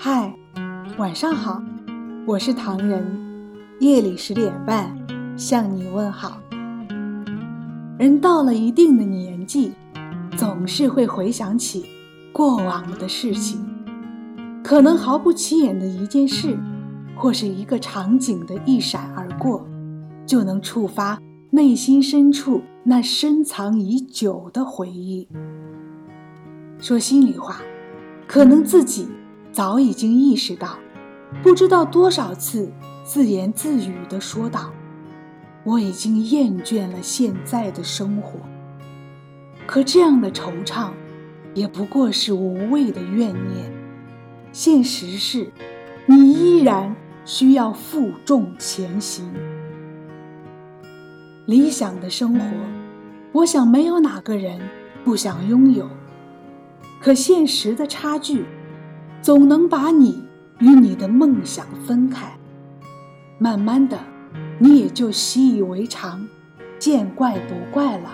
嗨，晚上好，我是唐人。夜里十点半向你问好。人到了一定的年纪，总是会回想起过往的事情，可能毫不起眼的一件事，或是一个场景的一闪而过，就能触发内心深处那深藏已久的回忆。说心里话，可能自己。早已经意识到，不知道多少次自言自语地说道：“我已经厌倦了现在的生活。”可这样的惆怅，也不过是无谓的怨念。现实是，你依然需要负重前行。理想的生活，我想没有哪个人不想拥有。可现实的差距。总能把你与你的梦想分开，慢慢的，你也就习以为常，见怪不怪了。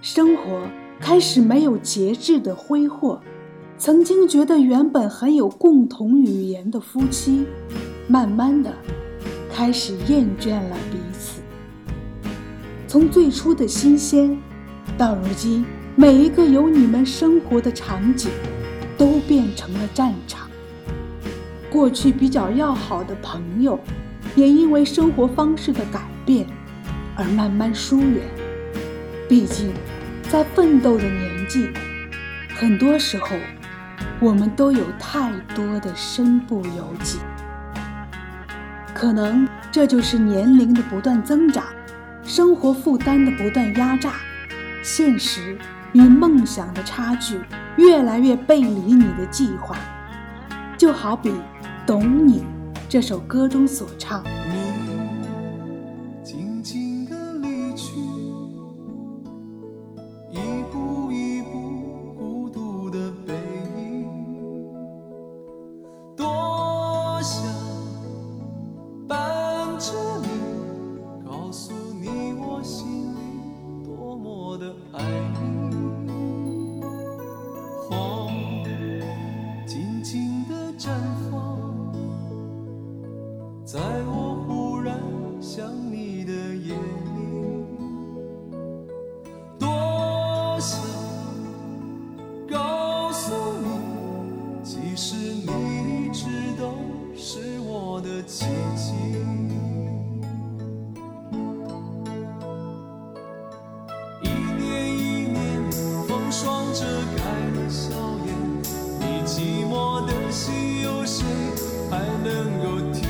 生活开始没有节制的挥霍，曾经觉得原本很有共同语言的夫妻，慢慢的开始厌倦了彼此。从最初的新鲜，到如今每一个有你们生活的场景。都变成了战场。过去比较要好的朋友，也因为生活方式的改变而慢慢疏远。毕竟，在奋斗的年纪，很多时候我们都有太多的身不由己。可能这就是年龄的不断增长，生活负担的不断压榨，现实与梦想的差距。越来越背离你的计划，就好比《懂你》这首歌中所唱。能够体？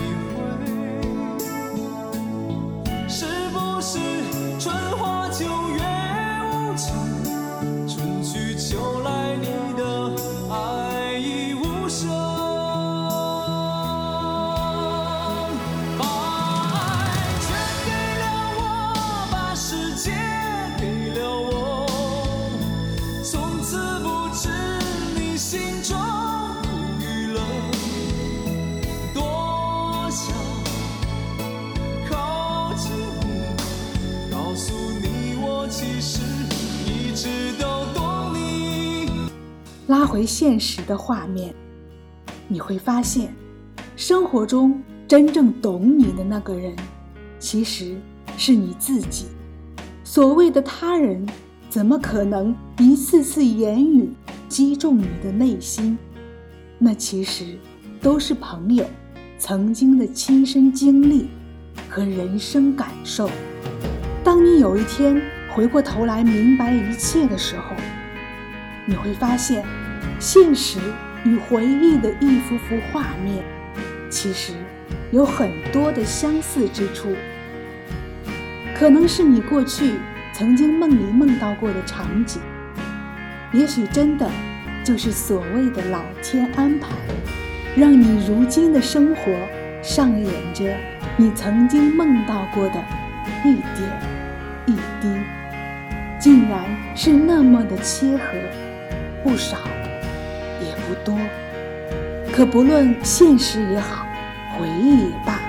拉回现实的画面，你会发现，生活中真正懂你的那个人，其实是你自己。所谓的他人，怎么可能一次次言语击中你的内心？那其实都是朋友曾经的亲身经历和人生感受。当你有一天回过头来明白一切的时候，你会发现，现实与回忆的一幅幅画面，其实有很多的相似之处。可能是你过去曾经梦里梦到过的场景，也许真的就是所谓的老天安排，让你如今的生活上演着你曾经梦到过的一点一滴，竟然是那么的切合。不少，不多。可不论现实也好，回忆也罢，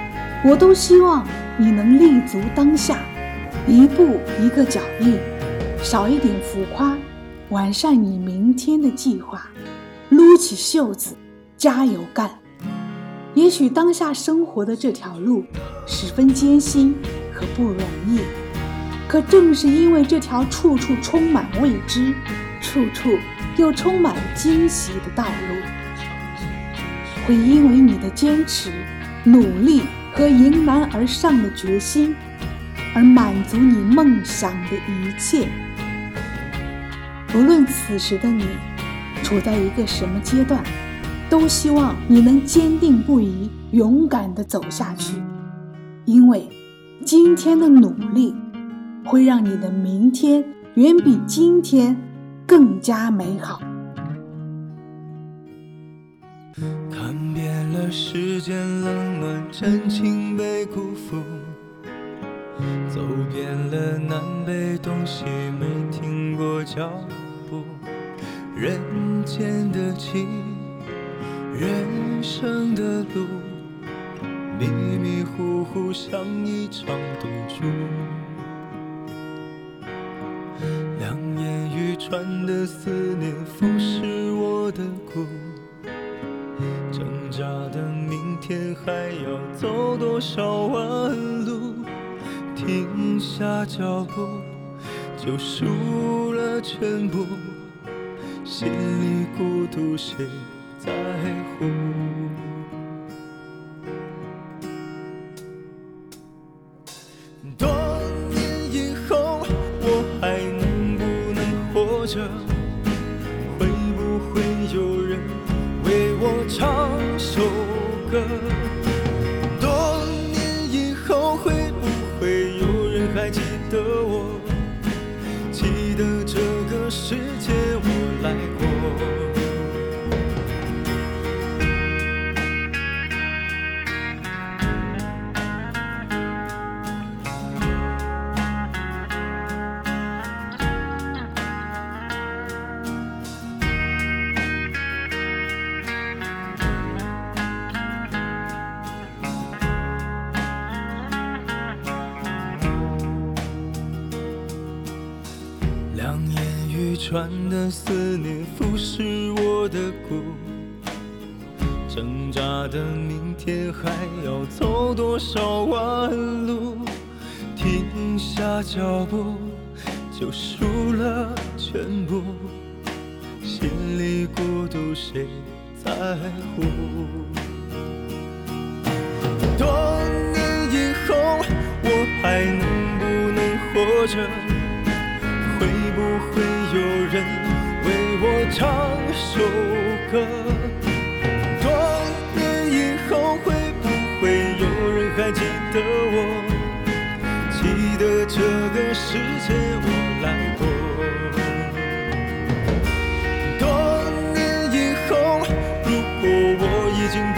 我都希望你能立足当下，一步一个脚印，少一点浮夸，完善你明天的计划，撸起袖子，加油干！也许当下生活的这条路十分艰辛和不容易，可正是因为这条处处充满未知、处处又充满惊喜的道路，会因为你的坚持、努力和迎难而上的决心，而满足你梦想的一切。无论此时的你处在一个什么阶段。都希望你能坚定不移、勇敢地走下去，因为今天的努力会让你的明天远比今天更加美好。看遍了世间冷暖，真情被辜负；走遍了南北东西，没停过脚步。人间的情。人生的路，迷迷糊糊像一场赌注。眼欲穿的思念腐蚀我的骨，挣扎的明天还要走多少弯路？停下脚步就输了全部，心里孤独谁？在乎着？会不会有人为我唱首歌？穿的思念腐蚀我的骨，挣扎的明天还要走多少弯路？停下脚步就输了全部，心里孤独谁在乎？多年以后我还能不能活着？唱首歌？多年以后会不会有人还记得我？记得这个世界我来过。多年以后，如果我已经不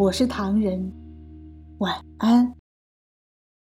我是唐人，晚安。